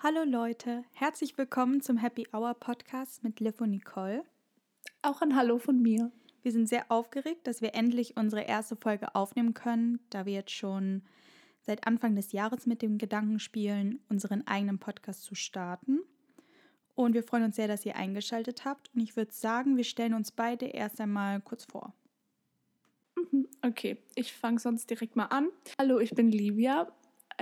Hallo Leute, herzlich willkommen zum Happy Hour Podcast mit Liv und Nicole. Auch ein Hallo von mir. Wir sind sehr aufgeregt, dass wir endlich unsere erste Folge aufnehmen können, da wir jetzt schon seit Anfang des Jahres mit dem Gedanken spielen, unseren eigenen Podcast zu starten. Und wir freuen uns sehr, dass ihr eingeschaltet habt. Und ich würde sagen, wir stellen uns beide erst einmal kurz vor. Mhm, okay, ich fange sonst direkt mal an. Hallo, ich bin Livia.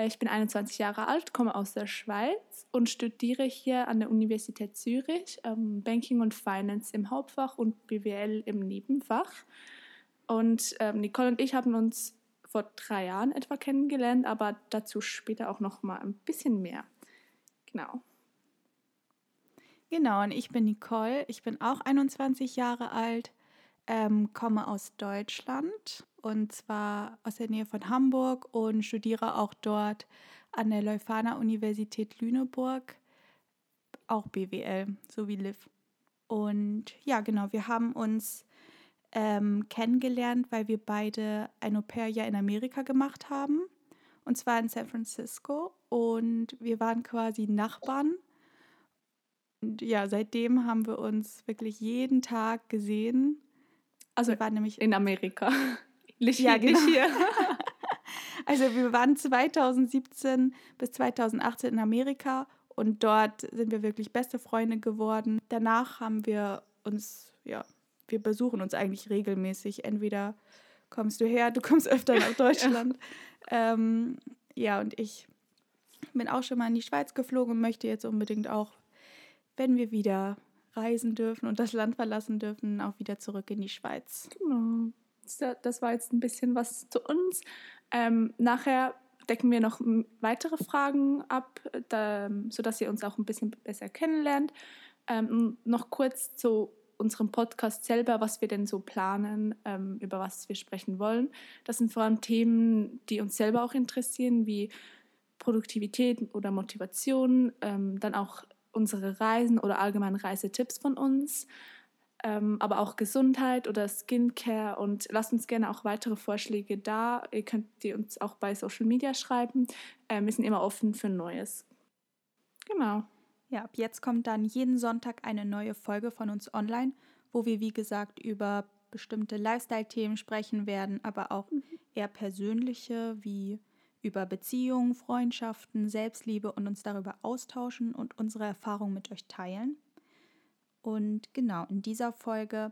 Ich bin 21 Jahre alt, komme aus der Schweiz und studiere hier an der Universität Zürich ähm, Banking und Finance im Hauptfach und BWL im Nebenfach. Und ähm, Nicole und ich haben uns vor drei Jahren etwa kennengelernt, aber dazu später auch noch mal ein bisschen mehr. Genau. Genau, und ich bin Nicole. Ich bin auch 21 Jahre alt, ähm, komme aus Deutschland und zwar aus der Nähe von Hamburg und studiere auch dort an der Leuphana Universität Lüneburg, auch BWL, so wie Liv. Und ja, genau, wir haben uns ähm, kennengelernt, weil wir beide ein Au-pair-Jahr in Amerika gemacht haben. Und zwar in San Francisco. Und wir waren quasi Nachbarn. Und ja, seitdem haben wir uns wirklich jeden Tag gesehen. Also wir waren nämlich in Amerika. Nicht ja, genau. Nicht hier. also wir waren 2017 bis 2018 in Amerika und dort sind wir wirklich beste Freunde geworden. Danach haben wir uns, ja, wir besuchen uns eigentlich regelmäßig. Entweder kommst du her, du kommst öfter nach Deutschland. ja. Ähm, ja, und ich bin auch schon mal in die Schweiz geflogen und möchte jetzt unbedingt auch, wenn wir wieder reisen dürfen und das Land verlassen dürfen, auch wieder zurück in die Schweiz. Genau. Das war jetzt ein bisschen was zu uns. Ähm, nachher decken wir noch weitere Fragen ab, da, sodass ihr uns auch ein bisschen besser kennenlernt. Ähm, noch kurz zu unserem Podcast selber, was wir denn so planen, ähm, über was wir sprechen wollen. Das sind vor allem Themen, die uns selber auch interessieren, wie Produktivität oder Motivation, ähm, dann auch unsere Reisen oder allgemein Reisetipps von uns ähm, aber auch Gesundheit oder Skincare und lasst uns gerne auch weitere Vorschläge da. Ihr könnt die uns auch bei Social Media schreiben. Ähm, wir sind immer offen für Neues. Genau. Ja, ab jetzt kommt dann jeden Sonntag eine neue Folge von uns online, wo wir, wie gesagt, über bestimmte Lifestyle-Themen sprechen werden, aber auch mhm. eher persönliche, wie über Beziehungen, Freundschaften, Selbstliebe und uns darüber austauschen und unsere Erfahrungen mit euch teilen. Und genau, in dieser Folge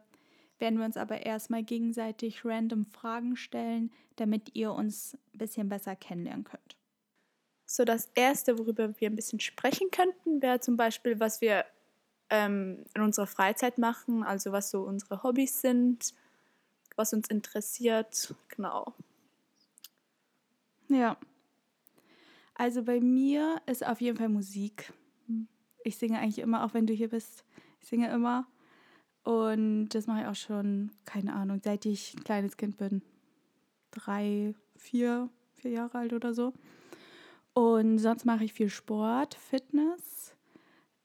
werden wir uns aber erstmal gegenseitig random Fragen stellen, damit ihr uns ein bisschen besser kennenlernen könnt. So, das Erste, worüber wir ein bisschen sprechen könnten, wäre zum Beispiel, was wir ähm, in unserer Freizeit machen, also was so unsere Hobbys sind, was uns interessiert, genau. Ja. Also bei mir ist auf jeden Fall Musik. Ich singe eigentlich immer, auch wenn du hier bist. Ich singe immer. Und das mache ich auch schon, keine Ahnung, seit ich ein kleines Kind bin. Drei, vier, vier Jahre alt oder so. Und sonst mache ich viel Sport, Fitness.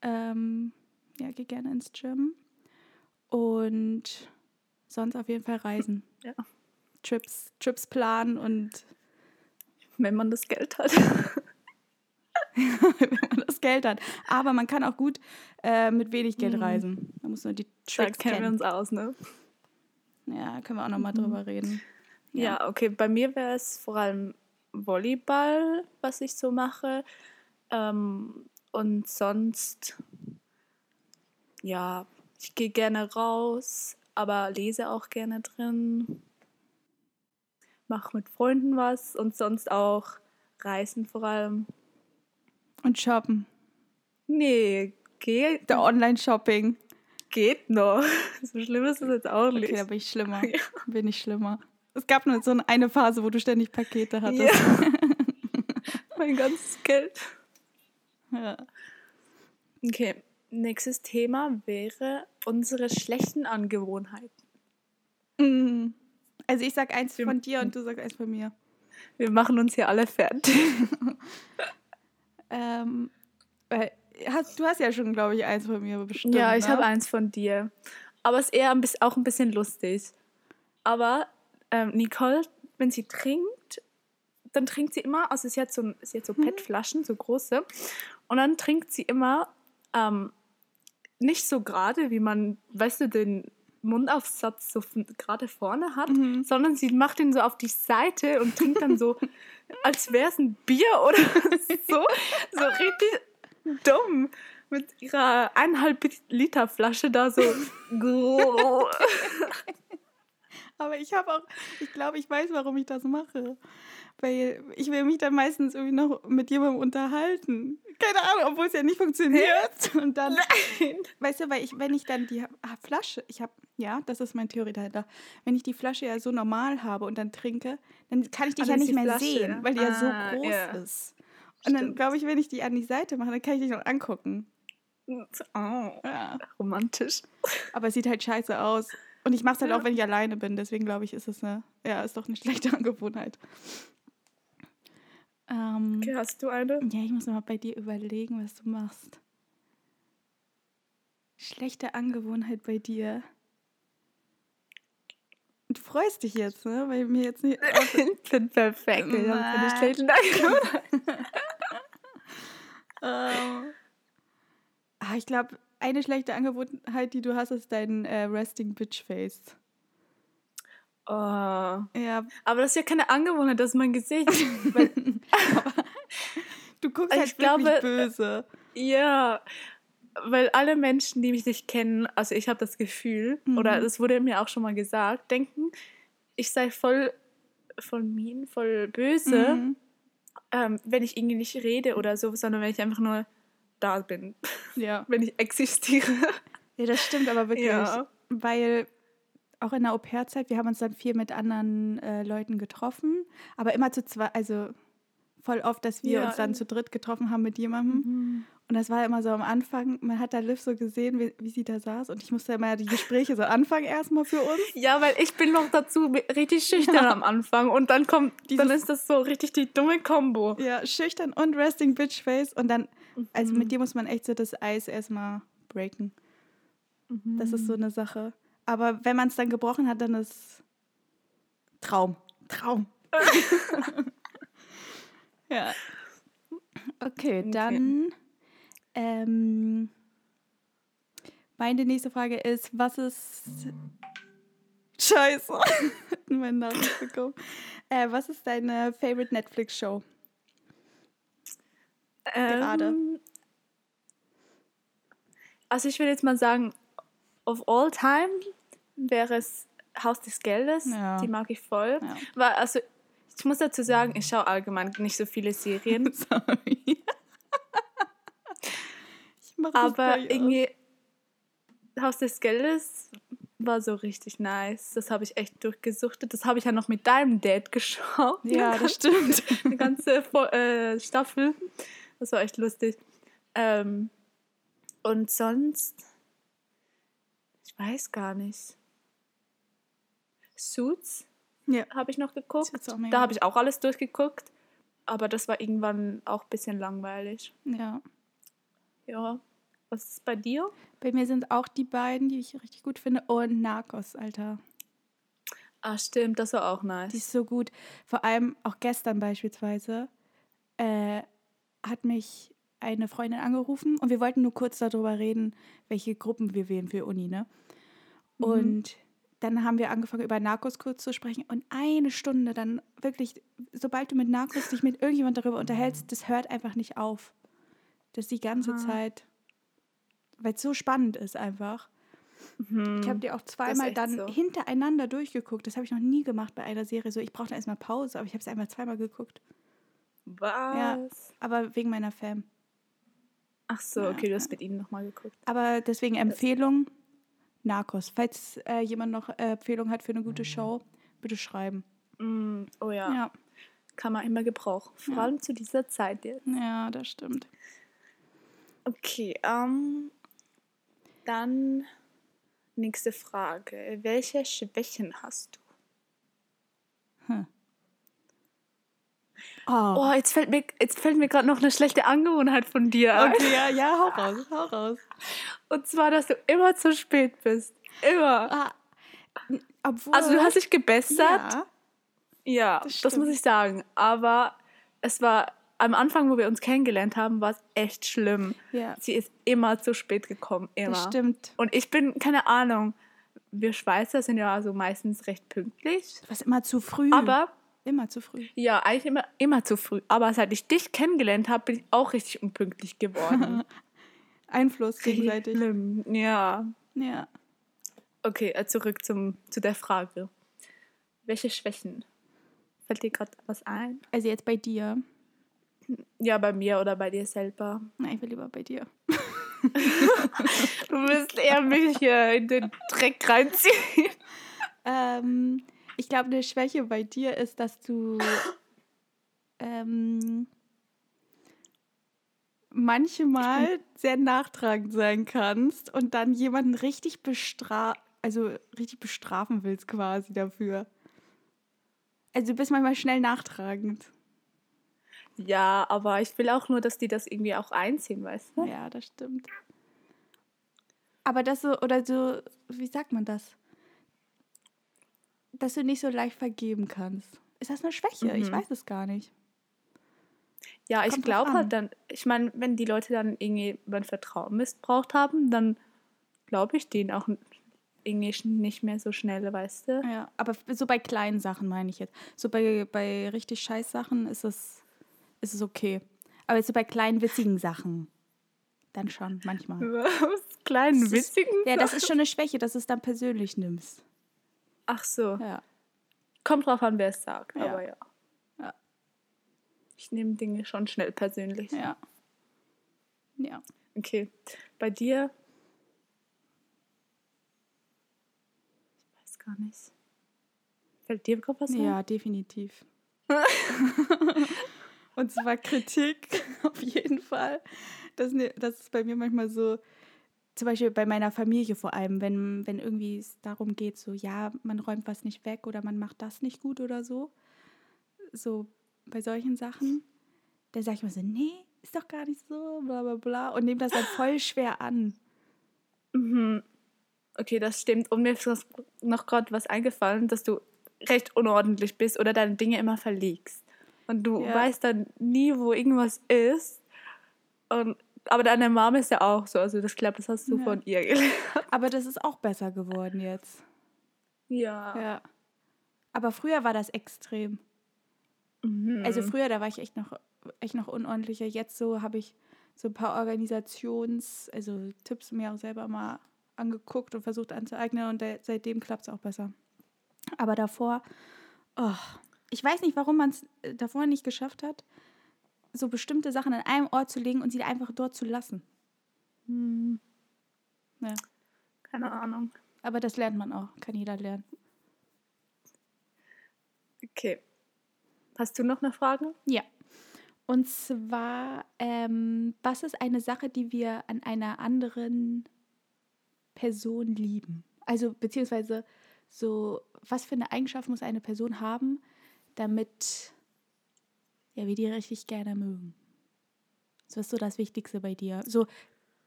Ähm, ja, gehe gerne ins Gym. Und sonst auf jeden Fall reisen. Ja. Trips, Trips planen und. Wenn man das Geld hat. Wenn man das Geld hat. Aber man kann auch gut äh, mit wenig Geld mhm. reisen. Man muss nur die Tricks da kennen. kennen wir uns aus, ne? Ja, können wir auch nochmal mhm. drüber reden. Ja, ja okay. Bei mir wäre es vor allem Volleyball, was ich so mache. Ähm, und sonst, ja, ich gehe gerne raus, aber lese auch gerne drin. Mache mit Freunden was und sonst auch reisen vor allem. Und shoppen. Nee, geht. Der Online-Shopping. Geht noch. So schlimm ist es jetzt auch nicht. Okay, da bin ich schlimmer. Ja. Bin ich schlimmer. Es gab nur so eine Phase, wo du ständig Pakete hattest. Ja. mein ganzes Geld. Ja. Okay, nächstes Thema wäre unsere schlechten Angewohnheiten. Mhm. Also ich sag eins von dir und du sagst eins von mir. Wir machen uns hier alle fertig. Ähm, weil, hast, du hast ja schon, glaube ich, eins von mir bestimmt. Ja, ich ne? habe eins von dir. Aber es ist eher ein bisschen, auch ein bisschen lustig. Aber ähm, Nicole, wenn sie trinkt, dann trinkt sie immer, also sie hat so, sie hat so mhm. PET-Flaschen, so große. Und dann trinkt sie immer ähm, nicht so gerade, wie man, weißt du, den Mundaufsatz so gerade vorne hat, Mhm. sondern sie macht ihn so auf die Seite und trinkt dann so, als wäre es ein Bier oder so. So richtig dumm. Mit ihrer eineinhalb Liter Flasche da so. Aber ich habe auch, ich glaube, ich weiß, warum ich das mache. Weil ich will mich dann meistens irgendwie noch mit jemandem unterhalten. Keine Ahnung, obwohl es ja nicht funktioniert. Und dann, weißt du, weil ich, wenn ich dann die ah, Flasche, ich habe, ja, das ist meine Theorie dahinter. Wenn ich die Flasche ja so normal habe und dann trinke, dann kann ich dich Ah, ja dann nicht mehr Flasche, sehen, weil die ja so ah, groß ja. ist. Und dann Stimmt. glaube ich, wenn ich die an die Seite mache, dann kann ich dich noch angucken. Oh, Ja. romantisch. Aber es sieht halt scheiße aus. Und ich mache es halt Ja. auch, wenn ich alleine bin. Deswegen glaube ich, ist es eine, ja, ist doch eine schlechte Angewohnheit. Ähm, Okay, hast du eine? Ja, ich muss mal bei dir überlegen, was du machst. Schlechte Angewohnheit bei dir. Du freust dich jetzt, ne? Weil mir jetzt nicht. Ich bin perfekt. Ich habe keine schlechten Angewohnheiten. Ähm, ah, ich glaube, eine schlechte Angewohnheit, die du hast, ist dein äh, Resting Bitch Face. Oh. Ja, Aber das ist ja keine Angewohnheit, das ist mein Gesicht. Du guckst Ich halt glaube- wirklich böse. ja, weil alle Menschen, die mich nicht kennen, also ich habe das Gefühl, Mhm. oder das wurde mir auch schon mal gesagt, denken, ich sei voll, voll mean, voll böse, Mhm. ähm, wenn ich irgendwie nicht rede oder so, sondern wenn ich einfach nur da bin, Ja. wenn ich existiere. ja, das stimmt aber wirklich. Ja. Weil auch in der Au-pair-Zeit, wir haben uns dann viel mit anderen äh, Leuten getroffen, aber immer zu zwei, also voll oft, dass wir Ja, uns dann zu dritt getroffen haben mit jemandem. Und das war immer so am Anfang, man hat da Liv so gesehen, wie, wie sie da saß und ich musste immer die Gespräche so anfangen erstmal für uns. Ja, weil ich bin noch dazu richtig schüchtern am Anfang und dann kommt, dann Dieses- ist das so richtig die dumme Kombo. Ja, schüchtern und Resting Bitch Face und dann, also Mhm. mit dir muss man echt so das Eis erstmal breaken. Das ist so eine Sache. Aber wenn man es dann gebrochen hat, dann ist Traum. Traum. ja. Okay, dann ähm, meine nächste Frage ist, was ist Scheiße. mein Name bekommen. Äh, was ist deine favorite Netflix Show? Gerade. Ähm, also ich würde jetzt mal sagen, of all time wäre es Haus des Geldes. Ja. Die mag ich voll. Ja. Weil, also ich muss dazu sagen, ich schaue allgemein nicht so viele Serien. Sorry. ich mach das aber irgendwie Haus des Geldes war so richtig nice. Das habe ich echt durchgesuchtet. Das habe ich ja noch mit deinem Dad geschaut. Ja, das stimmt. eine ganze äh, Staffel. Das war echt lustig. Ähm, und sonst, ich weiß gar nicht. Suits Ja. habe ich noch geguckt. Da habe ich auch alles durchgeguckt. Aber das war irgendwann auch ein bisschen langweilig. Ja. Ja. Was ist bei dir? Bei mir sind auch die beiden, die ich richtig gut finde. Und Narcos, Alter. Ah, stimmt, das war auch nice. Die ist so gut. Vor allem auch gestern beispielsweise äh, hat mich eine Freundin angerufen und wir wollten nur kurz darüber reden, welche Gruppen wir wählen für Uni, ne? Mhm. Und dann haben wir angefangen, über Narcos kurz zu sprechen und eine Stunde dann wirklich, sobald du mit Narcos dich mit irgendjemand darüber unterhältst, das hört einfach nicht auf. Das ist die ganze Ah. Zeit, weil es so spannend ist einfach. Mhm. Ich habe die auch zweimal dann so. hintereinander durchgeguckt. Das habe ich noch nie gemacht bei einer Serie. So, ich brauchte erstmal Pause, aber ich habe es einmal zweimal geguckt. Was? Aber wegen meiner Fam. Ach so, Ja, okay, du hast mit ihnen nochmal geguckt. Aber deswegen Empfehlung: Narcos. Falls äh, jemand noch äh, Empfehlung hat für eine gute Show, bitte schreiben. Mm, oh ja. Ja, kann man immer gebrauchen. Vor Ja. allem zu dieser Zeit jetzt. ja, das stimmt. Okay, ähm, dann nächste Frage. Welche Schwächen hast du? Oh. Oh, jetzt fällt mir, jetzt fällt mir gerade noch eine schlechte Angewohnheit von dir ein. Okay, ja, ja, hau raus, hau raus. Und zwar, dass du immer zu spät bist. Immer. Ah, obwohl. Also du hast dich gebessert. ja, Ja, Das das, muss ich sagen. Aber es war am Anfang, wo wir uns kennengelernt haben, war es echt schlimm. Ja. Sie ist immer zu spät gekommen, immer. Das stimmt. Und ich bin, keine Ahnung, wir Schweizer sind ja also meistens recht pünktlich. Du warst immer zu früh. Aber, immer zu früh. ja, eigentlich immer, immer zu früh. Aber seit ich dich kennengelernt habe, bin ich auch richtig unpünktlich geworden. Einfluss gegenseitig. Schlimm, ja. Ja. Okay, äh, zurück zum, zu der Frage. Welche Schwächen? Fällt dir gerade was ein? Also jetzt bei dir. Ja, bei mir oder bei dir selber. Nein, ich will lieber bei dir. Du willst eher mich hier in den Dreck reinziehen. Ähm, ich glaube, eine Schwäche bei dir ist, dass du ähm, manchmal sehr nachtragend sein kannst und dann jemanden richtig bestra also richtig bestrafen willst quasi dafür. Also du bist manchmal schnell nachtragend. Ja, aber ich will auch nur, dass die das irgendwie auch einziehen, weißt du? Ja, das stimmt. Aber das so, oder so, wie sagt man das? Dass du nicht so leicht vergeben kannst. Ist das eine Schwäche? Ich Mhm. weiß es gar nicht. Ja, ich Kommt drauf glaube halt dann, ich meine, wenn die Leute dann irgendwie mein Vertrauen missbraucht haben, dann glaube ich denen auch irgendwie nicht mehr so schnell, weißt du? Ja, aber so bei kleinen Sachen meine ich jetzt. So bei, bei richtig scheiß Sachen ist es, ist es okay. Aber so bei kleinen witzigen Sachen, dann schon manchmal. Was? Kleinen, Das ist- witzigen? Ja, das ist schon eine Schwäche, dass du es dann persönlich nimmst. Ach so. Ja. Kommt drauf an, wer es sagt, Ja. aber ja. Ja. Ich nehme Dinge schon schnell persönlich. Ja. Ja. Okay. Bei dir? Ich weiß gar nicht. Fällt dir gerade was ein? Ja, definitiv. Und zwar Kritik, auf jeden Fall. Das, ne- das ist bei mir manchmal so, zum Beispiel bei meiner Familie vor allem, wenn, wenn irgendwie es darum geht, so, ja, man räumt was nicht weg oder man macht das nicht gut oder so. So bei solchen Sachen, dann sage ich mir so, nee, ist doch gar nicht so, bla bla bla. Und nehme das dann voll schwer an. Mhm. Okay, das stimmt. Und mir ist noch gerade was eingefallen, dass du recht unordentlich bist oder deine Dinge immer verlegst. Und du Ja. weißt dann nie, wo irgendwas ist. Und, aber deine Mama ist ja auch so. Also das glaube, das hast du Ja. von ihr gelernt. Aber das ist auch besser geworden jetzt. Ja. Ja. Aber früher war das extrem. Mhm. Also früher, da war ich echt noch, echt noch unordentlicher. Jetzt so habe ich so ein paar Organisations-, also Tipps mir auch selber mal angeguckt und versucht anzueignen und da, seitdem klappt es auch besser. Aber davor, oh, ich weiß nicht, warum man es davor nicht geschafft hat, so bestimmte Sachen an einem Ort zu legen und sie einfach dort zu lassen. Hm, Ja. keine Ahnung. Aber das lernt man auch, kann jeder lernen. Okay. Hast du noch eine Frage? Ja. Und zwar, ähm, was ist eine Sache, die wir an einer anderen Person lieben? Also, beziehungsweise, so, was für eine Eigenschaft muss eine Person haben, damit ja, wir die richtig gerne mögen? Was ist so das Wichtigste bei dir? So,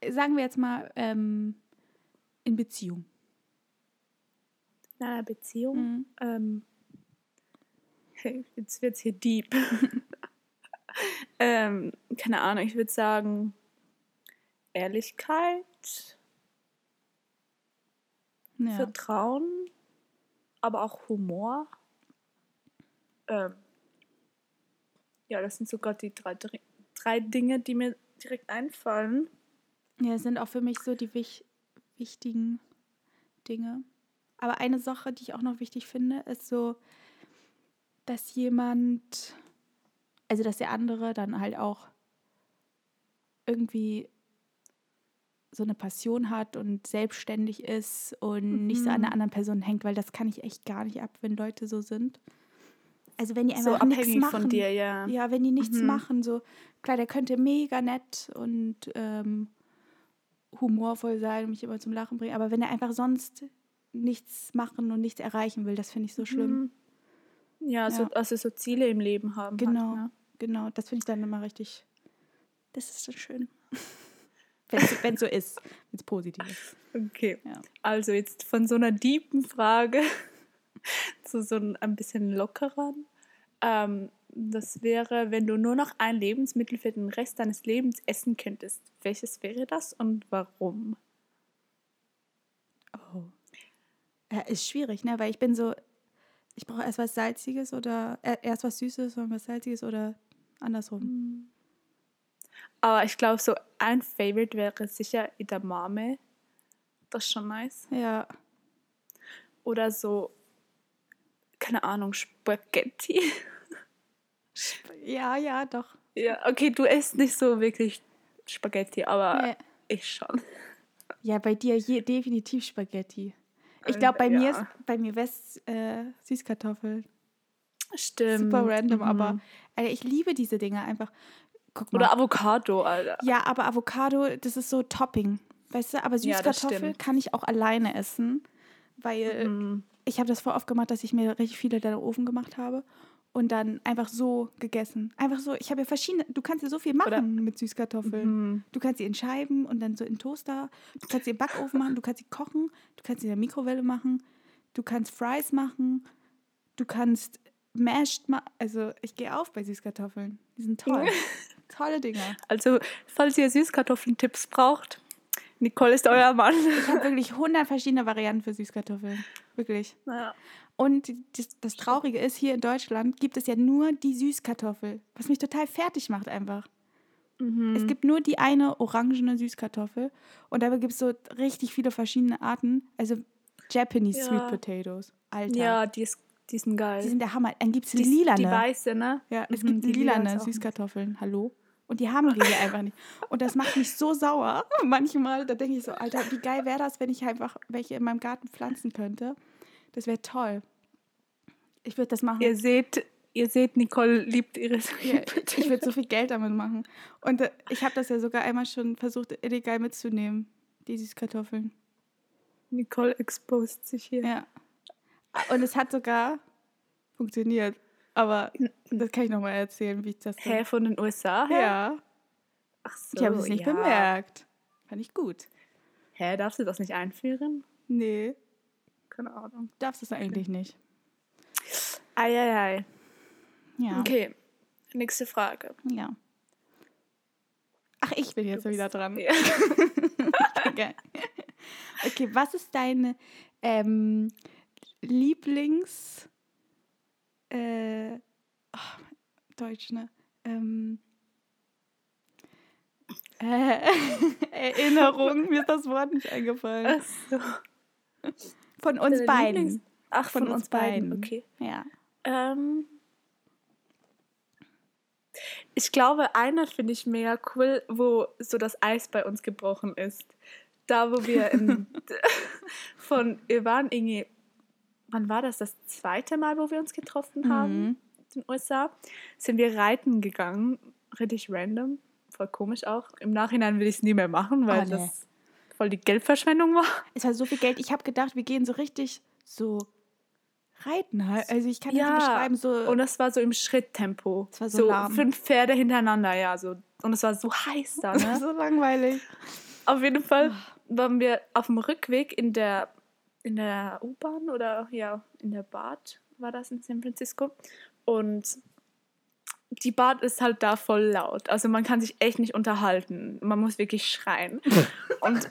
sagen wir jetzt mal, ähm, in Beziehung. In einer Beziehung? Mhm. Ähm, jetzt wird's hier deep. ähm, keine Ahnung, ich würde sagen Ehrlichkeit, Ja. Vertrauen, aber auch Humor. Ähm, ja, das sind sogar die drei, drei- Dinge, die mir direkt einfallen. Ja, sind auch für mich so die wich wichtigen Dinge. Aber eine Sache, die ich auch noch wichtig finde, ist so, dass jemand, also dass der andere dann halt auch irgendwie so eine Passion hat und selbstständig ist und nicht so an Mhm. einer anderen Person hängt, weil das kann ich echt gar nicht ab, wenn Leute so sind. Also wenn die So einfach nichts abhängig machen. von dir, ja. Ja, wenn die nichts Mhm. machen, so klar, der könnte mega nett und ähm, humorvoll sein und mich immer zum Lachen bringen, aber wenn er einfach sonst nichts machen und nichts erreichen will, das finde ich so schlimm. Mhm. Ja, So, Ja. also so Ziele im Leben haben. Genau, Halt, ne? genau, das finde ich dann immer richtig. Das ist dann schön. Wenn es so ist, wenn es positiv ist. Okay. Ja. Also jetzt von so einer deepen Frage zu so ein, bisschen lockerern. Ähm, das wäre, wenn du nur noch ein Lebensmittel für den Rest deines Lebens essen könntest. Welches wäre das und warum? Oh. Ja, ist schwierig, ne? Weil ich bin so, ich brauche erst was Salziges oder äh, erst was Süßes und was Salziges oder andersrum. Aber ich glaube, so ein Favorite wäre sicher Edamame. Das ist schon nice. Ja. Oder so, keine Ahnung, Spaghetti. Ja, ja, doch. Ja, okay, du isst nicht so wirklich Spaghetti, aber Nee. ich schon. Ja, bei dir je, definitiv Spaghetti. Ich glaube, bei Äh, mir ja. ist bei mir West äh, Süßkartoffeln. Stimmt. Super random, Mhm. aber äh, ich liebe diese Dinge einfach. Oder Avocado, Alter. ja, aber Avocado, das ist so Topping. Weißt du, aber Ja, Süßkartoffel stimmt. kann ich auch alleine essen, weil Mhm. Ich habe das voll oft gemacht, dass ich mir richtig viele in den Ofen gemacht habe und dann einfach so gegessen. Einfach so, ich habe ja verschiedene, du kannst ja so viel machen Oder- mit Süßkartoffeln. Mhm. Du kannst sie in Scheiben und dann so in Toaster. Du kannst sie im Backofen machen, du kannst sie kochen, du kannst sie in der Mikrowelle machen, du kannst Fries machen, du kannst Mashed machen. Also ich gehe auf bei Süßkartoffeln. Die sind toll. Tolle Dinger. Also, falls ihr Süßkartoffeln-Tipps braucht, Nicole ist euer Mann. Ich habe wirklich 100 verschiedene Varianten für Süßkartoffeln. Wirklich. Ja. Und das, das Traurige ist, hier in Deutschland gibt es ja nur die Süßkartoffel, was mich total fertig macht einfach. Mhm. Es gibt nur die eine orangene Süßkartoffel und dabei gibt es so richtig viele verschiedene Arten. Also Japanese Ja. Sweet Potatoes. Alter. Ja, die, ist, die sind geil. Die sind der Hammer. Dann gibt es die, lilane. die weiße, ne? ja, es Mhm, gibt die lila lilane Süßkartoffeln. Hallo? Und die haben wir hier einfach nicht. Und das macht mich so sauer. Manchmal, da denke ich so, Alter, wie geil wäre das, wenn ich einfach welche in meinem Garten pflanzen könnte. Das wäre toll. Ich würde das machen. Ihr seht, ihr seht, Nicole liebt ihre Ja, ich würde so viel Geld damit machen. Und äh, ich habe das ja sogar einmal schon versucht, illegal mitzunehmen, die Süßkartoffeln. Nicole exposed sich hier. Ja. Und es hat sogar funktioniert. Aber das kann ich nochmal erzählen, wie ich das. Hä, von den USA her? Ja. Ach so, Ich habe es nicht ja. bemerkt. Fand ich gut. Hä, darfst du das nicht einführen? Nee, Keine Ahnung. darfst du es eigentlich nicht. Eieiei. Ja. Okay, nächste Frage. Ja. Ach, ich bin jetzt wieder dran. Ja. Okay. okay, was ist deine ähm, Lieblings... Äh, oh, Deutsch, ne? Ähm, äh, Erinnerung, mir ist das Wort nicht eingefallen. Ach so. Von uns Deine beiden. Lieblings- Ach, von, uns beiden. Okay. Ja. Ähm, ich glaube, einer finde ich mega cool, wo so das Eis bei uns gebrochen ist. Da, wo wir in, von, waren irgendwie, wann war das, das zweite Mal, wo wir uns getroffen haben Mhm. in den USA, sind wir reiten gegangen, richtig random, voll komisch auch. Im Nachhinein will ich es nie mehr machen, weil Oh, nee. das voll die Geldverschwendung war. Es war so viel Geld. Ich habe gedacht, wir gehen so richtig so reiten halt. Also ich kann Ja, nicht beschreiben. So, Und das war so im Schritttempo. Es war so lahm. fünf Pferde hintereinander, ja. So. Und es war so heiß da, ne? so langweilig. Auf jeden Fall waren wir auf dem Rückweg in der, in der U-Bahn oder ja, in der Bad war das in San Francisco. Und die Bad ist halt da voll laut. Also man kann sich echt nicht unterhalten. Man muss wirklich schreien. und,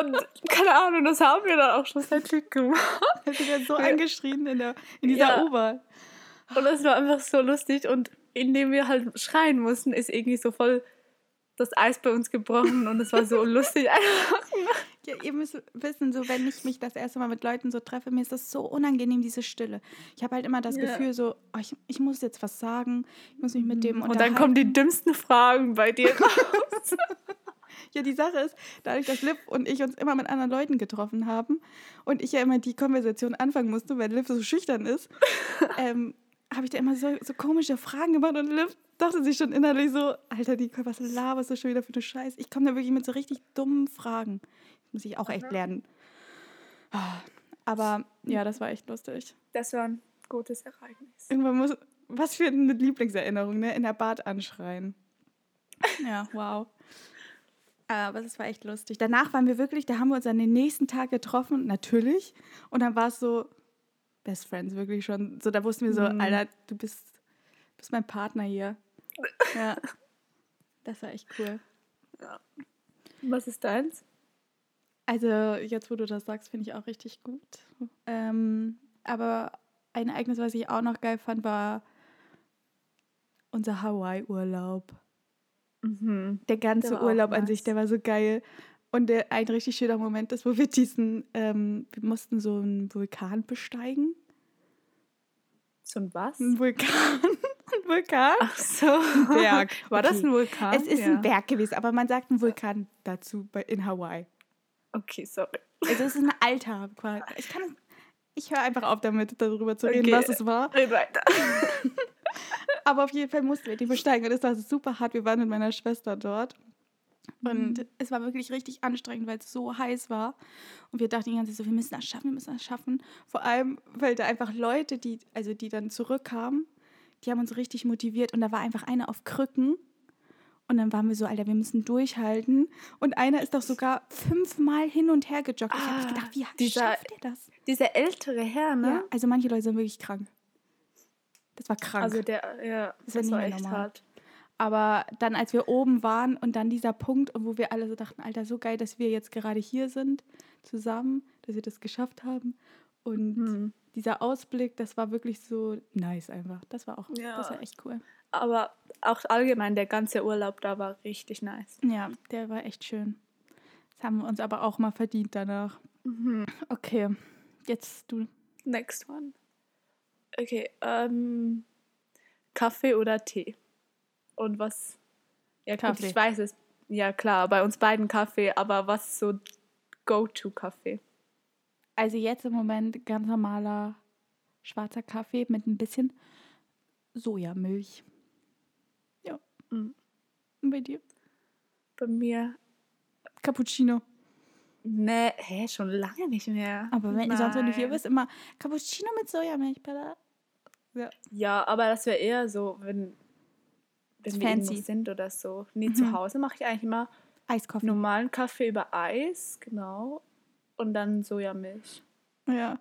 und keine Ahnung, das haben wir dann auch schlussendlich gemacht. Ich bin ja so angeschrien in, der, in dieser Ja. U-Bahn. Und es war einfach so lustig. Und indem wir halt schreien mussten, ist irgendwie so voll das Eis bei uns gebrochen. Und es war so lustig. Ja, ihr müsst wissen, so wenn ich mich das erste Mal mit Leuten so treffe, mir ist das so unangenehm, diese Stille. Ich habe halt immer das Ja. Gefühl, so, oh, ich, ich muss jetzt was sagen, ich muss mich mit dem Und dann kommen die dümmsten Fragen bei dir raus. Ja, die Sache ist, dadurch, dass Liv und ich uns immer mit anderen Leuten getroffen haben und ich ja immer die Konversation anfangen musste, weil Liv so schüchtern ist, ähm, habe ich da immer so, so komische Fragen gemacht und Liv dachte sich schon innerlich so, Alter, die was laberst du schon wieder für eine Scheiße? Ich komme da wirklich mit so richtig dummen Fragen. Das muss ich auch echt lernen. Ah, Aber ja, das war echt lustig. Das war ein gutes Ereignis. Irgendwann muss, was für eine Lieblingserinnerung, ne? In der Bad anschreien. Ja, wow. Aber das war echt lustig. Danach waren wir wirklich, da haben wir uns an den nächsten Tag getroffen, natürlich. Und dann war es so, Best Friends, wirklich schon. So, da wussten wir so, Mhm. Alter, du bist, bist mein Partner hier. Ja. Das war echt cool. Was ist deins? Also, jetzt, wo du das sagst, finde ich auch richtig gut. Ähm, aber ein Ereignis, was ich auch noch geil fand, war unser Hawaii-Urlaub. Mhm. Der ganze Der Urlaub an sich, der war so geil. Und der, ein richtig schöner Moment ist, wo wir diesen, ähm, wir mussten so einen Vulkan besteigen. So ein was? Ein Vulkan. ein Vulkan? Ach so. Berg. War das Okay. ein Vulkan? Es ist ja. ein Berg gewesen, aber man sagt ein Vulkan dazu bei, in Hawaii. Okay, sorry. Also es ist ein alter. Ich kann ich höre einfach auf damit, darüber zu reden, Okay. was es war. Red weiter. Aber auf jeden Fall mussten wir die besteigen und es war super hart. Wir waren mit meiner Schwester dort. Und Mhm. es war wirklich richtig anstrengend, weil es so heiß war. Und wir dachten die ganze Zeit so, wir müssen das schaffen, wir müssen das schaffen. Vor allem, weil da einfach Leute, die, also die dann zurückkamen, die haben uns richtig motiviert. Und da war einfach einer auf Krücken. Und dann waren wir so, Alter, wir müssen durchhalten. Und einer ist doch sogar fünfmal hin und her gejoggt. ich habe Ah, gedacht, wie dieser- schafft ihr das? Dieser ältere Herr, ne? Ja, also manche Leute sind wirklich krank. Das war krank. Also der, ja, Das das, war echt normal. hart. Aber dann, als wir oben waren und dann dieser Punkt, wo wir alle so dachten, Alter, so geil, dass wir jetzt gerade hier sind, zusammen, dass wir das geschafft haben. Und Hm. dieser Ausblick, das war wirklich so nice einfach. Das war auch, Ja. das war echt cool. Aber auch allgemein, der ganze Urlaub da war richtig nice. Ja, der war echt schön. Das haben wir uns aber auch mal verdient danach. Mhm. Okay, jetzt du. Next one. Okay, ähm, Kaffee oder Tee? Und was? Ja, gut, Kaffee. ich weiß es. Ja, klar, bei uns beiden Kaffee, aber was so Go-To-Kaffee? Also jetzt im Moment ganz normaler schwarzer Kaffee mit ein bisschen Sojamilch. Mhm. Und bei dir? Bei mir, Cappuccino. ne, hä, schon lange nicht mehr. Aber wenn du sonst, wenn du hier Nein. bist, immer Cappuccino mit Sojamilch, bitte. Ja. Ja, aber das wäre eher so, wenn, wenn wir fancy. sind oder so. Nee, Mhm. zu Hause mache ich eigentlich immer Eiskaffee. normalen Kaffee über Eis, genau. Und dann Sojamilch. Ja.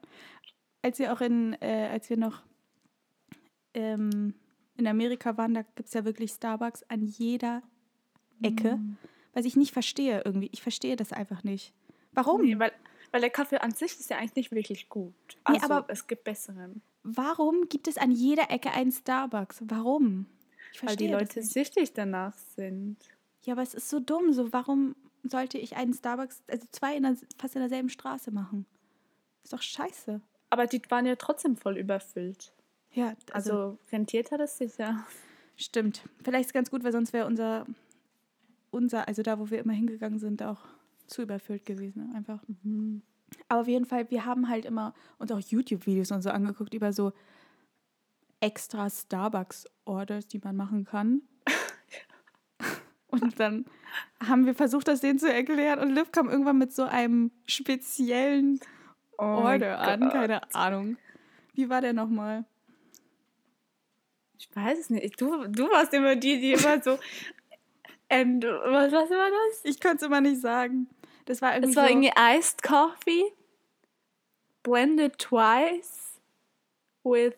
Als wir auch in, äh, als wir noch ähm, in Amerika waren, da gibt es ja wirklich Starbucks an jeder Ecke. Mhm. Was ich nicht verstehe irgendwie. Ich verstehe das einfach nicht. Warum? Nee, weil, weil der Kaffee an sich ist ja eigentlich nicht wirklich gut. Nee, Also, aber- es gibt besseren. Warum gibt es an jeder Ecke einen Starbucks? Warum? Ich Weil die verstehe Leute süchtig danach sind. Ja, aber es ist so dumm. So, warum sollte ich einen Starbucks, also zwei in der, fast in derselben Straße machen? Ist doch scheiße. Aber die waren ja trotzdem voll überfüllt. Ja, also, Also, rentiert hat es sich ja. stimmt. Vielleicht ist ganz gut, weil sonst wäre unser, unser, also da, wo wir immer hingegangen sind, auch zu überfüllt gewesen. Einfach. Aber auf jeden Fall, wir haben halt immer uns auch YouTube-Videos und so angeguckt über so extra Starbucks-Orders, die man machen kann. Und dann haben wir versucht, das denen zu erklären. Und Liv kam irgendwann mit so einem speziellen Oh Order an. Keine Ahnung. Wie war der nochmal? Ich weiß es nicht. Du, du warst immer die, die immer so. Ähm, du- was, was war das? Ich konnte es immer nicht sagen. Das war irgendwie Es war so, irgendwie Iced Coffee, blended twice with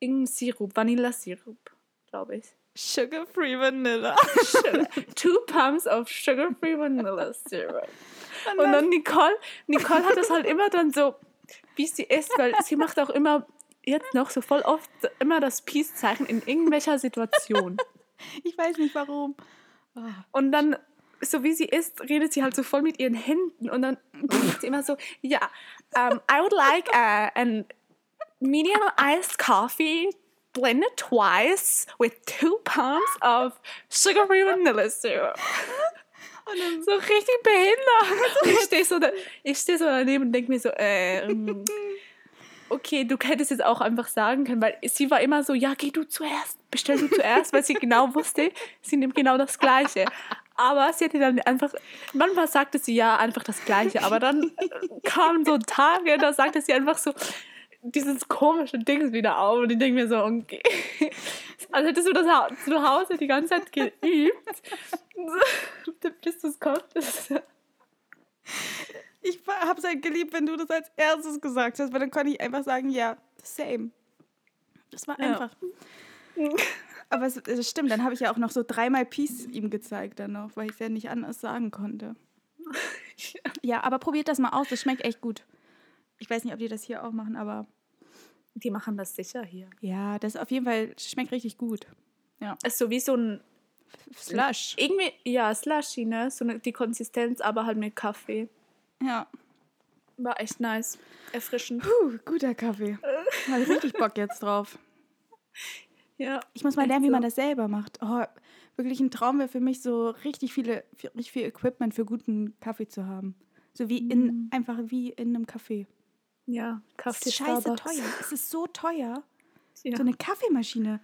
irgendeinem Sirup, Vanillasirup, glaube ich. Sugar-Free Vanilla. Sugar- Two pumps of sugar-free vanilla syrup. Und dann Nicole, Nicole hat das halt immer dann so, wie sie isst, weil sie macht auch immer jetzt noch so voll oft immer das Peace-Zeichen in irgendwelcher Situation. Ich weiß nicht warum. Ah. Und dann, so wie sie isst, redet sie halt so voll mit ihren Händen und dann sagt sie immer so, ja, um, I would like uh, an medium iced coffee blended twice with two pumps of sugar-free vanilla syrup. Und dann So richtig behindert. Ich stehe so, da, ich steh so daneben und denke mir so, äh, okay, du hättest jetzt auch einfach sagen können, weil sie war immer so, ja, geh du zuerst, bestell du zuerst, weil sie genau wusste, sie nimmt genau das Gleiche. Aber sie hätte dann einfach, manchmal sagte sie ja einfach das Gleiche, aber dann kamen so Tage, da sagte sie einfach so, dieses komische Ding wieder auf und ich denke mir so, okay. Also hättest du das zu Hause die ganze Zeit geübt, bis du es konntest. Ich habe es halt geliebt, wenn du das als erstes gesagt hast, weil dann konnte ich einfach sagen, ja, same. Das war Ja. einfach. Aber es, es stimmt, dann habe ich ja auch noch so dreimal Peace ihm gezeigt dann noch, weil ich es ja nicht anders sagen konnte. Ja, aber probiert das mal aus, das schmeckt echt gut. Ich weiß nicht, ob die das hier auch machen, aber Die machen das sicher hier. ja, das auf jeden Fall schmeckt richtig gut. Ja. Es ist so wie so ein. Slush. Irgendwie, ja, Slushy, ne? So eine, die Konsistenz, aber halt mit Kaffee. Ja. War echt nice. Erfrischend. Puh, guter Kaffee. Habe ich richtig Bock jetzt drauf. Ja. Ich muss mal lernen, wie so. man das selber macht. Oh, wirklich ein Traum wäre für mich so richtig viele, richtig viel Equipment für guten Kaffee zu haben. So wie in, einfach wie in einem Café. Ja, Kaffee ist scheiße Starbucks. teuer. Es ist so teuer. Ja. So eine Kaffeemaschine.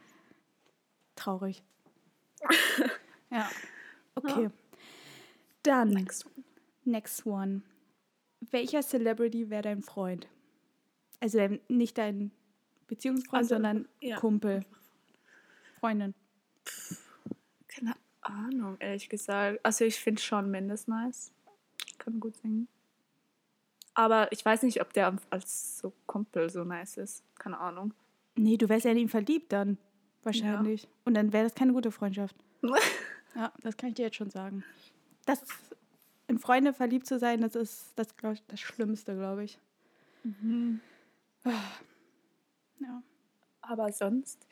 Traurig. ja. Okay. Dann, Next. next one. Welcher Celebrity wäre dein Freund? Also dein, nicht dein Beziehungsfreund, Also, sondern ja. Kumpel. Freundin. Keine Ahnung, ehrlich gesagt. Also ich finde Shawn Mendes nice. Kann gut singen. Aber ich weiß nicht, ob der als so Kumpel so nice ist. Keine Ahnung. Nee, du wärst ja in ihn verliebt dann. Wahrscheinlich. Und dann wäre das keine gute Freundschaft. Ja, das kann ich dir jetzt schon sagen. Das in Freunde verliebt zu sein, das ist das, ich, das Schlimmste, glaube ich. Ja. Aber sonst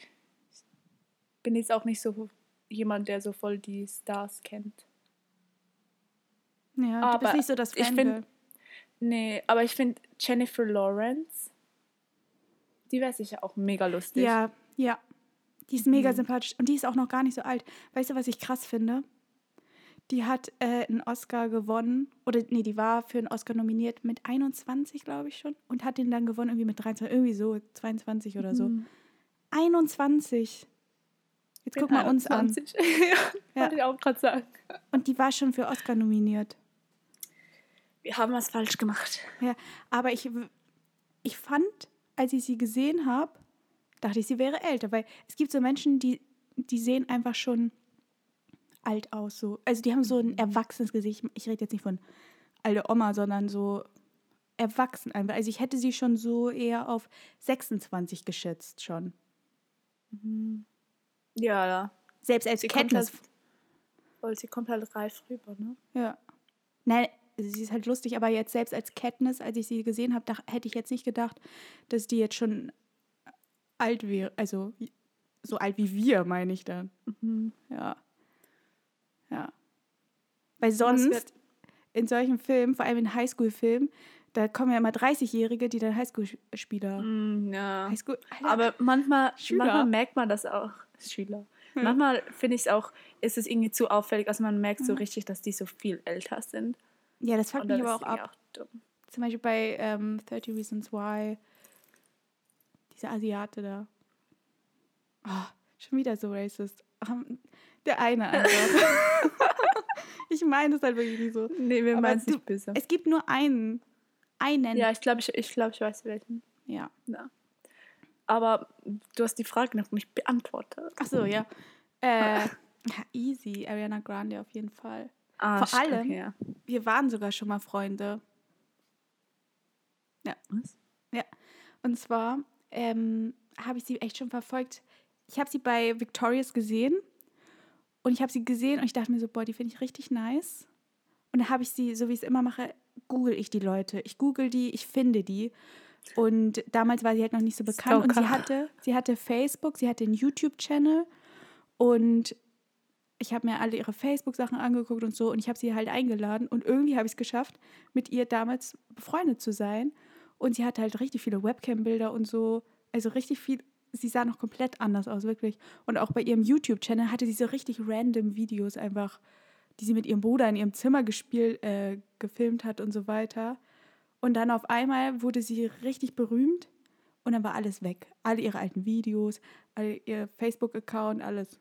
bin ich auch nicht so jemand, der so voll die Stars kennt. Ja, du Aber bist nicht so das ich find- Nee, aber ich finde Jennifer Lawrence, die wäre sicher auch mega lustig. Ja, ja. Die ist Mhm. mega sympathisch und die ist auch noch gar nicht so alt. Weißt du, was ich krass finde? Die hat äh, einen Oscar gewonnen, oder nee, die war für einen Oscar nominiert mit 21, glaube ich schon, und hat den dann gewonnen irgendwie mit 23, irgendwie so, 22 oder so. Mhm. 21. Jetzt guck mal uns an. 21. ja, wollte ich auch gerade sagen. Und die war schon für Oscar nominiert. Wir haben was falsch gemacht. Ja, aber ich, ich fand, als ich sie gesehen habe, dachte ich, sie wäre älter, weil es gibt so Menschen, die, die sehen einfach schon alt aus. So. Also die haben so ein erwachsenes Gesicht. Ich rede jetzt nicht von alte Oma, sondern so erwachsen einfach. Also ich hätte sie schon so eher auf 26 geschätzt schon. Ja, ja. Selbst als Sie kommt halt, weil sie kommt halt reif rüber, ne? Ja. Nein, sie ist halt lustig, aber jetzt selbst als Katniss, als ich sie gesehen habe, hätte ich jetzt nicht gedacht, dass die jetzt schon alt wäre. Also so alt wie wir, meine ich dann. Ja. Ja. Weil sonst in solchen Filmen, vor allem in Highschool-Filmen, da kommen ja immer 30-Jährige, die dann Highschool-Spieler. Mm, ja. Highschool, Aber manchmal, Schüler. manchmal merkt man das auch. Schüler. Manchmal finde ich es auch, ist es irgendwie zu auffällig. Also man merkt so richtig, dass die so viel älter sind. ja, das fuckt mich aber auch ab. dumm. Zum Beispiel bei ähm, 30 Reasons Why. Dieser Asiate da. Oh, schon wieder so racist. Der eine einfach. ich meine es halt wirklich nicht so. Nee, wir meinen es nicht böse. Es gibt nur einen. Einen. Ja, ich glaube, ich, ich, glaub, ich weiß welchen. ja. Ja. Aber du hast die Frage noch nicht beantwortet. Ach so, ja. Äh, easy. Ariana Grande auf jeden Fall. Ah, Vor allem- okay, ja. Wir waren sogar schon mal Freunde. Ja. Was? Ja. Und zwar ähm, habe ich sie echt schon verfolgt. Ich habe sie bei Victorious gesehen und ich habe sie gesehen und ich dachte mir so, boah, die finde ich richtig nice. Und dann habe ich sie, so wie ich es immer mache, google ich die Leute. Ich google die, ich finde die. Und damals war sie halt noch nicht so bekannt. Und sie hatte, sie hatte Facebook, sie hatte einen YouTube-Channel und ich habe mir alle ihre Facebook-Sachen angeguckt und so und ich habe sie halt eingeladen und irgendwie habe ich es geschafft, mit ihr damals befreundet zu sein. Und sie hatte halt richtig viele Webcam-Bilder und so. Also richtig viel. Sie sah noch komplett anders aus, wirklich. Und auch bei ihrem YouTube-Channel hatte sie so richtig random Videos einfach, die sie mit ihrem Bruder in ihrem Zimmer gespielt, äh, gefilmt hat und so weiter. Und dann auf einmal wurde sie richtig berühmt und dann war alles weg. Alle ihre alten Videos, alle ihr Facebook-Account, alles.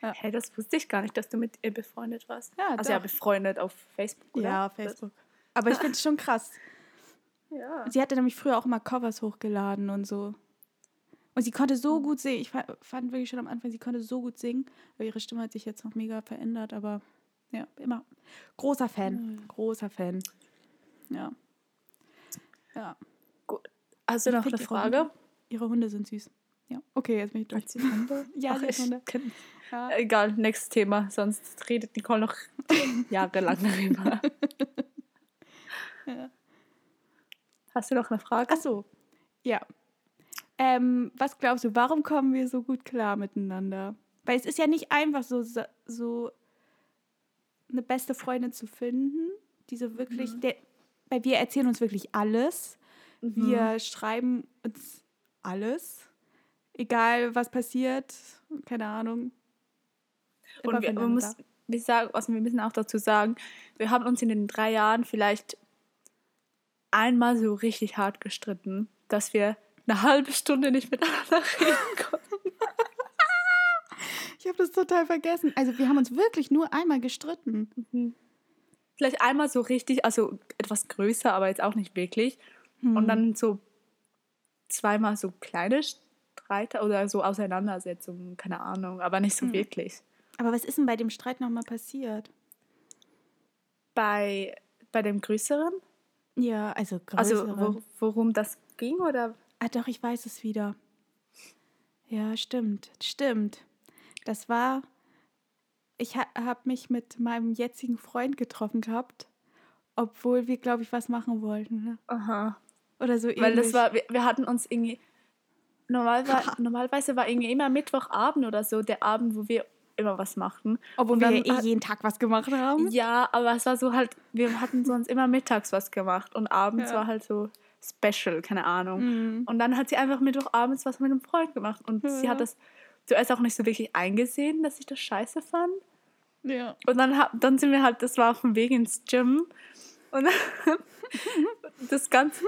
Hey, das wusste ich gar nicht, dass du mit ihr befreundet warst. Ja, also ja, doch. befreundet auf Facebook, oder? Ja, auf Facebook. Aber ich finde es schon krass. Ja. Sie hatte nämlich früher auch immer Covers hochgeladen und so. Und sie konnte so gut singen. Ich fa- fand wirklich schon am Anfang, sie konnte so gut singen. Aber ihre Stimme hat sich jetzt noch mega verändert. Aber ja, immer großer Fan. Großer Fan. Ja. Ja. Gut. Hast du noch eine Frage? Hunde- Ihre Hunde sind süß. Ja, okay, jetzt bin ich durch. Hat sie Hunde? Ja, Ach, ich Hunde. kenn- Ja. Egal, nächstes Thema, sonst redet Nicole noch jahrelang darüber. Ja. Hast du noch eine Frage? Ach so, ja. Ähm, was glaubst du, warum kommen wir so gut klar miteinander? Weil es ist ja nicht einfach so, so eine beste Freundin zu finden, die so wirklich, der, weil wir erzählen uns wirklich alles. Wir schreiben uns alles, egal was passiert, keine Ahnung. Und wir, füreinander. muss, wir, sagen, also wir müssen auch dazu sagen, wir haben uns in den drei Jahren vielleicht einmal so richtig hart gestritten, dass wir eine halbe Stunde nicht miteinander reden konnten. ich habe das total vergessen. Also wir haben uns wirklich nur einmal gestritten. Vielleicht einmal so richtig, also etwas größer, aber jetzt auch nicht wirklich. Und dann so zweimal so kleine Streite oder so Auseinandersetzungen, keine Ahnung, aber nicht so wirklich. Aber was ist denn bei dem Streit nochmal passiert? Bei, bei dem Größeren? Ja, also größere. Also wo, worum das ging oder? Ah, doch, ich weiß es wieder. Ja, stimmt, stimmt. Das war, ich ha habe mich mit meinem jetzigen Freund getroffen gehabt, obwohl wir, glaube ich, was machen wollten. Ne? Aha. Oder so ähnlich. Weil das war, wir, wir hatten uns irgendwie, normal war, normalerweise war irgendwie immer Mittwochabend oder so der Abend, wo wir immer was machten. Obwohl wir ja eh jeden Tag was gemacht haben. Ja, aber es war so halt, wir hatten sonst immer mittags was gemacht und abends Ja. war halt so special, keine Ahnung. Mhm. Und dann hat sie einfach Mittwochabends was mit einem Freund gemacht und sie Ja. hat das zuerst auch nicht so wirklich eingesehen, dass ich das scheiße fand. Ja. Und dann, dann sind wir halt, das war auf dem Weg ins Gym. Und das ganze,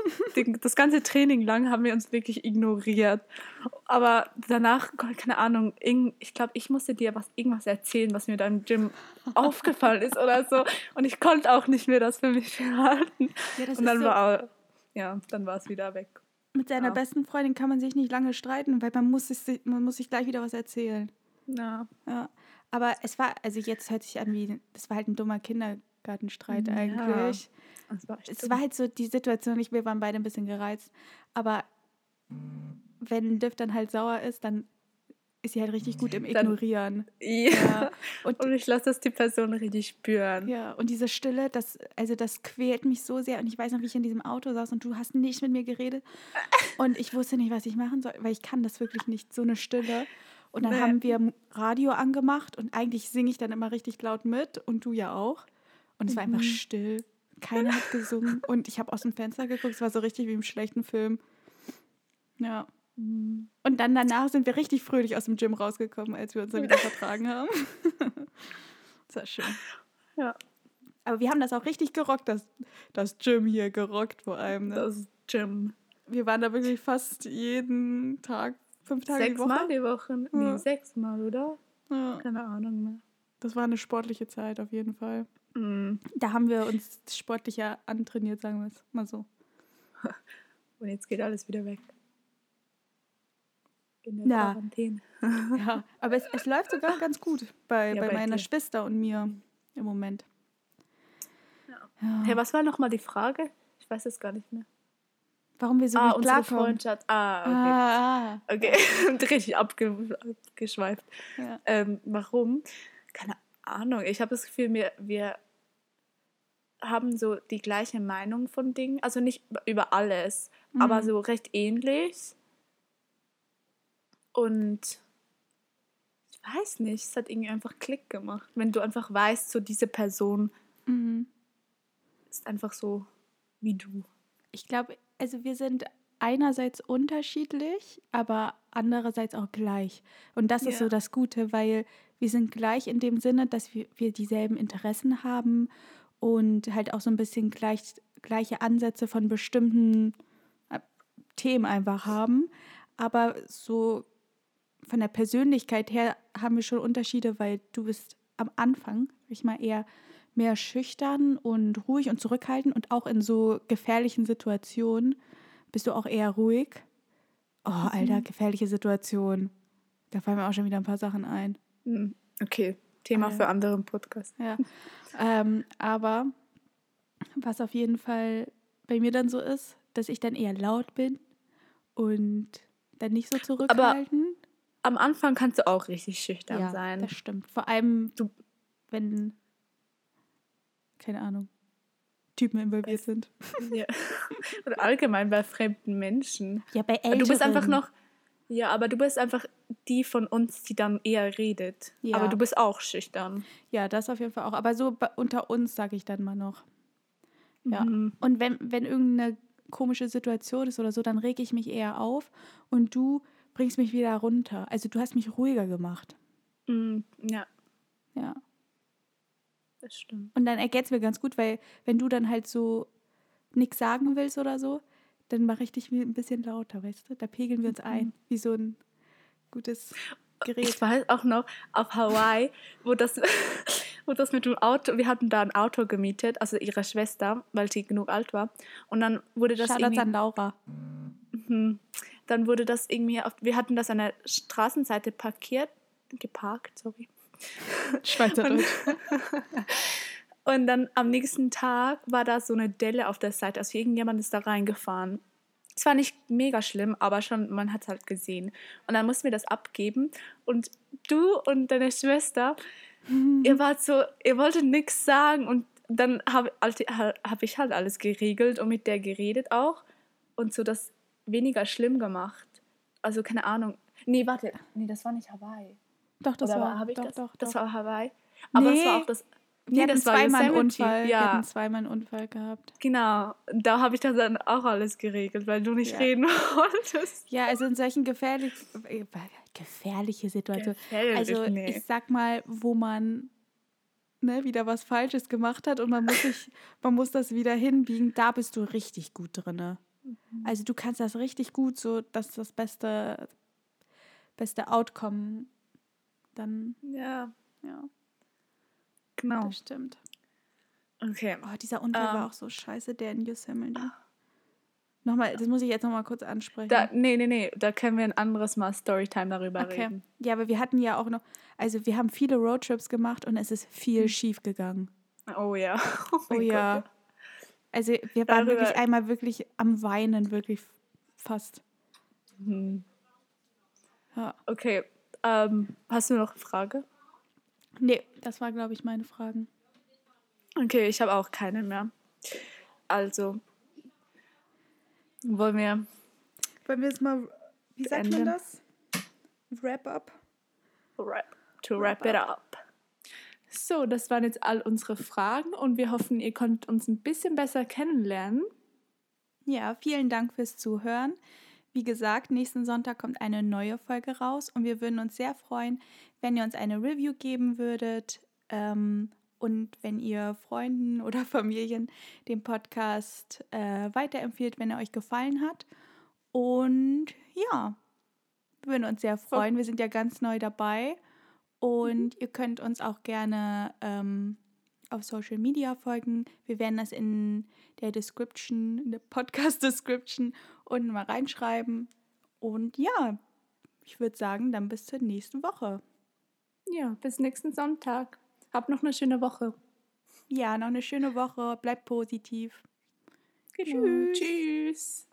das ganze Training lang haben wir uns wirklich ignoriert. Aber danach, keine Ahnung, ich glaube, ich musste dir was, irgendwas erzählen, was mir da im Gym aufgefallen ist oder so. Und ich konnte auch nicht mehr das für mich behalten. Ja, Und dann so- war, ja, dann war es wieder weg. Mit seiner Ja. besten Freundin kann man sich nicht lange streiten, weil man muss, sich, man muss sich gleich wieder was erzählen. Ja. Ja. Aber es war, also jetzt hört sich an wie, das war halt ein dummer Kindergartenstreit Ja. eigentlich. Das war echt Es dumm. war halt so die Situation, ich, wir waren beide ein bisschen gereizt. Aber wenn Liv dann halt sauer ist, dann ist sie halt richtig gut im Dann- Ignorieren. ja. Ja. Und, Und ich lasse das die Person richtig spüren. ja, und diese Stille, das, also das quält mich so sehr. Und ich weiß noch, wie ich in diesem Auto saß und du hast nicht mit mir geredet. Und ich wusste nicht, was ich machen soll, weil ich kann das wirklich nicht, so eine Stille. Und dann Nee. haben wir Radio angemacht und eigentlich singe ich dann immer richtig laut mit und du ja auch. Und es war einfach Mhm. still. Keiner hat gesungen. Und ich habe aus dem Fenster geguckt, es war so richtig wie im schlechten Film. Ja. Und dann danach sind wir richtig fröhlich aus dem Gym rausgekommen, als wir uns dann wieder vertragen haben. das war schön. Ja. Aber wir haben das auch richtig gerockt, das, das Gym hier gerockt vor allem. Ne? Das Gym. Wir waren da wirklich fast jeden Tag, fünf Tage die Woche. Sechsmal die Woche? Ja. Nee, sechsmal, oder? Ja, Keine Ahnung mehr. das war eine sportliche Zeit auf jeden Fall. Mm. Da haben wir uns sportlicher antrainiert, sagen wir es mal so. Und jetzt geht alles wieder weg. In der Ja. Quarantäne. Ja, aber es, es läuft sogar ganz gut bei, Ja, bei, bei meiner dir. Schwester und mir im Moment. Ja. Hey, was war nochmal die Frage? Ich weiß es gar nicht mehr. Warum wir so ah, gut unsere. Freundschaft. Ah, okay. Ah, ah. Okay, richtig abge abgeschweift. Ja. Ähm, warum? Keine Ahnung. Ich habe das Gefühl, wir, wir haben so die gleiche Meinung von Dingen. Also nicht über alles, aber Mhm. so recht ähnlich. Und ich weiß nicht, es hat irgendwie einfach Klick gemacht. Wenn du einfach weißt, so diese Person Mhm. ist einfach so wie du. Ich glaube, also wir sind einerseits unterschiedlich, aber andererseits auch gleich. Und das ist Ja. so das Gute, weil wir sind gleich in dem Sinne, dass wir, wir dieselben Interessen haben und halt auch so ein bisschen gleich, gleiche Ansätze von bestimmten äh, Themen einfach haben. Aber so von der Persönlichkeit her haben wir schon Unterschiede, weil du bist am Anfang, sag ich mal, eher mehr schüchtern und ruhig und zurückhaltend und auch in so gefährlichen Situationen bist du auch eher ruhig. Oh, Alter, gefährliche Situation. Da fallen mir auch schon wieder ein paar Sachen ein. Hm, Okay, Thema Äh. für anderen Podcast. Ja. ähm, aber was auf jeden Fall bei mir dann so ist, dass ich dann eher laut bin und dann nicht so zurückhalten. Am Anfang kannst du auch richtig schüchtern ja, sein. das stimmt. Vor allem, du, wenn, keine Ahnung, Typen involviert sind. Ja. Oder allgemein bei fremden Menschen. Ja, bei Du bist einfach Älteren. noch, ja, aber du bist einfach die von uns, die dann eher redet. Ja. Aber du bist auch schüchtern. Ja, das auf jeden Fall auch. Aber so unter uns sage ich dann mal noch. Ja. Mhm. Und wenn, wenn irgendeine komische Situation ist oder so, dann reg ich mich eher auf und du bringst mich wieder runter. Also du hast mich ruhiger gemacht. Mm, ja, Ja. das stimmt. Und dann es mir ganz gut, weil wenn du dann halt so nichts sagen willst oder so, dann mache ich dich ein bisschen lauter, weißt du? Da pegeln wir uns ein, wie so ein gutes Gerät. Ich weiß auch noch, auf Hawaii, wo das, wo das mit dem Auto, wir hatten da ein Auto gemietet, also ihre Schwester, weil sie genug alt war. Und dann wurde das Shoutouts irgendwie, an Laura. Mhm. dann wurde das irgendwie, auf, wir hatten das an der Straßenseite parkiert, geparkt, sorry. Schweizerdeutsch. Und dann am nächsten Tag war da so eine Delle auf der Seite, also irgendjemand ist da reingefahren. Es war nicht mega schlimm, aber schon, man hat es halt gesehen. Und dann mussten wir das abgeben. Und du und deine Schwester, ihr wart so, ihr wolltet nichts sagen. Und dann habe hab ich halt alles geregelt und mit der geredet auch. Und so das weniger schlimm gemacht. Also keine Ahnung. Nee, warte. Nee, das war nicht Hawaii. Doch, das Oder war, ich doch, das? doch, das doch. war Hawaii. Aber es Nee. war auch das. Wir hatten das war zweimal einen. Unfall. Wir Ja, hatten zweimal einen Unfall gehabt. genau. Da habe ich das dann auch alles geregelt, weil du nicht Ja. reden wolltest. Ja, also in solchen gefährlich, äh, gefährliche Situationen. Gefährlich, Also nee. ich sag mal, wo man ne, wieder was Falsches gemacht hat und man muss sich, man muss das wieder hinbiegen, da bist du richtig gut drinne. Mhm. Also du kannst das richtig gut, so dass das beste, beste Outcome dann, Ja, ja, genau. das stimmt. Okay. Oh, dieser Unfall Ähm. war auch so scheiße, der in Yosemite. Nochmal, das muss ich jetzt nochmal kurz ansprechen. Da, nee, nee, nee. Da können wir ein anderes Mal Storytime darüber Okay. reden. Ja, aber wir hatten ja auch noch, also wir haben viele Roadtrips gemacht und es ist viel schief gegangen. Oh ja. Oh, Oh ja. Gott. Also wir waren Darüber- wirklich einmal wirklich am Weinen, wirklich fast. Mhm. Ja. Okay. Ähm, hast du noch eine Frage? Nee, das war, glaube ich, meine Fragen. Okay, ich habe auch keine mehr. Also, wollen wir Wollen wir jetzt mal, wie sagt man Beenden. das? Wrap up. wrap, to wrap it up? So, das waren jetzt all unsere Fragen und wir hoffen, ihr konntet uns ein bisschen besser kennenlernen. Ja, vielen Dank fürs Zuhören. Wie gesagt, nächsten Sonntag kommt eine neue Folge raus und wir würden uns sehr freuen, wenn ihr uns eine Review geben würdet ähm, und wenn ihr Freunden oder Familien den Podcast äh, weiterempfiehlt, wenn er euch gefallen hat. Und ja, wir würden uns sehr freuen. Wir sind ja ganz neu dabei und ihr könnt uns auch gerne ähm, auf Social Media folgen. Wir werden das in der Description, in der Podcast-Description unten mal reinschreiben. Und ja, ich würde sagen, dann bis zur nächsten Woche. Ja, bis nächsten Sonntag. Habt noch eine schöne Woche. Ja, noch eine schöne Woche. Bleibt positiv. Genau. Tschüss.